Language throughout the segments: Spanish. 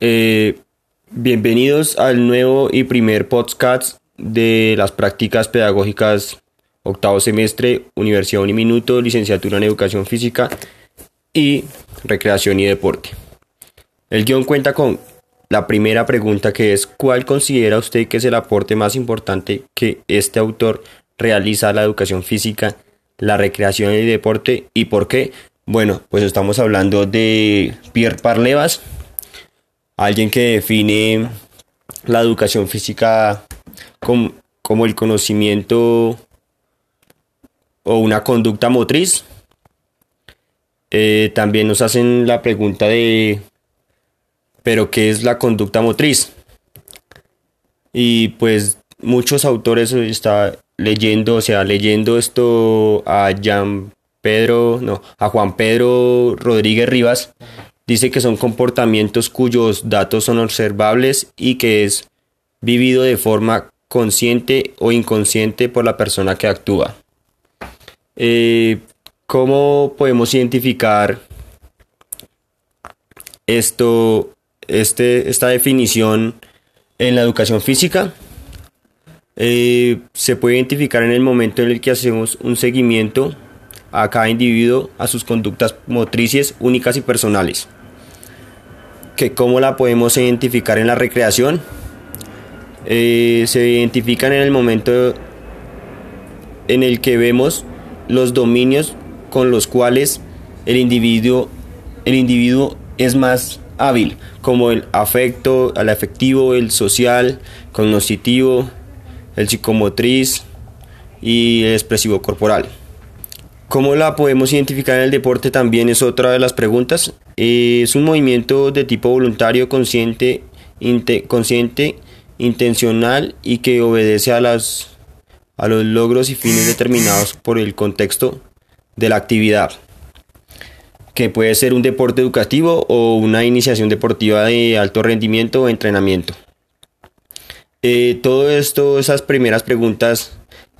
Eh, bienvenidos al nuevo y primer podcast de las prácticas pedagógicas octavo semestre, Universidad Uniminuto, licenciatura en Educación Física y Recreación y Deporte. El guion cuenta con la primera pregunta que es ¿cuál considera usted que es el aporte más importante que este autor realiza a la educación física, la recreación y deporte y por qué? Bueno, pues estamos hablando de Pierre Parlevas, alguien que define la educación física como, el conocimiento o una conducta motriz. Eh, también nos hacen la pregunta de, ¿pero qué es la conducta motriz? Y pues muchos autores está leyendo, o sea, leyendo esto a Pedro, no, a Juan Pedro Rodríguez Rivas, dice que son comportamientos cuyos datos son observables y que es vivido de forma consciente o inconsciente por la persona que actúa. Eh, ¿Cómo podemos identificar esto, este, esta definición en la educación física? Eh, se puede identificar en el momento en el que hacemos un seguimiento a cada individuo, a sus conductas motrices únicas y personales. Que ¿Cómo la podemos identificar en la recreación? Eh, se identifican en el momento en el que vemos los dominios con los cuales el individuo, el individuo es más hábil, como el afecto, el afectivo, el social, cognoscitivo, el psicomotriz y el expresivo corporal. ¿Cómo la podemos identificar en el deporte? También es otra de las preguntas. Es un movimiento de tipo voluntario, consciente, consciente, intencional y que obedece a, las, a los logros y fines determinados por el contexto de la actividad, que puede ser un deporte educativo o una iniciación deportiva de alto rendimiento o entrenamiento. Eh, todo esto, esas primeras preguntas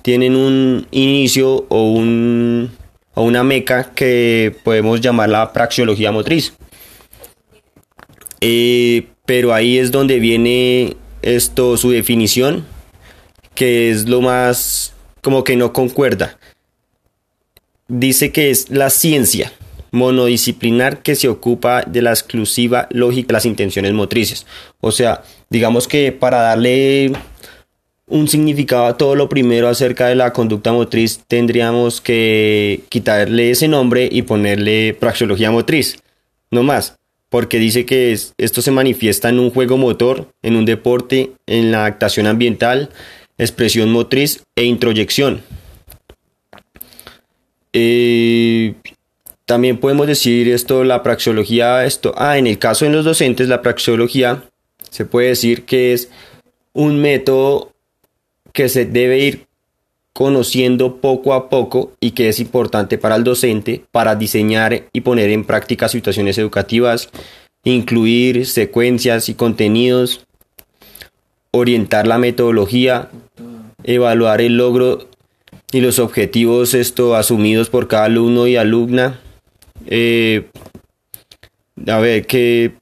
tienen un inicio o, un, o una meca que podemos llamar la praxiología motriz. Eh, pero ahí es donde viene esto, su definición, que es lo más como que no concuerda. Dice que es la ciencia monodisciplinar que se ocupa de la exclusiva lógica de las intenciones motrices. O sea, digamos que para darle un significado a todo lo primero acerca de la conducta motriz, tendríamos que quitarle ese nombre y ponerle praxeología motriz, no más, porque dice que esto se manifiesta en un juego motor, en un deporte, en la actuación ambiental, expresión motriz e introyección. Eh, también podemos decir esto, la praxeología, esto, ah, en el caso de los docentes, la praxeología se puede decir que es un método que se debe ir conociendo poco a poco y que es importante para el docente para diseñar y poner en práctica situaciones educativas, incluir secuencias y contenidos, orientar la metodología, evaluar el logro y los objetivos esto asumidos por cada alumno y alumna. Eh, a ver, que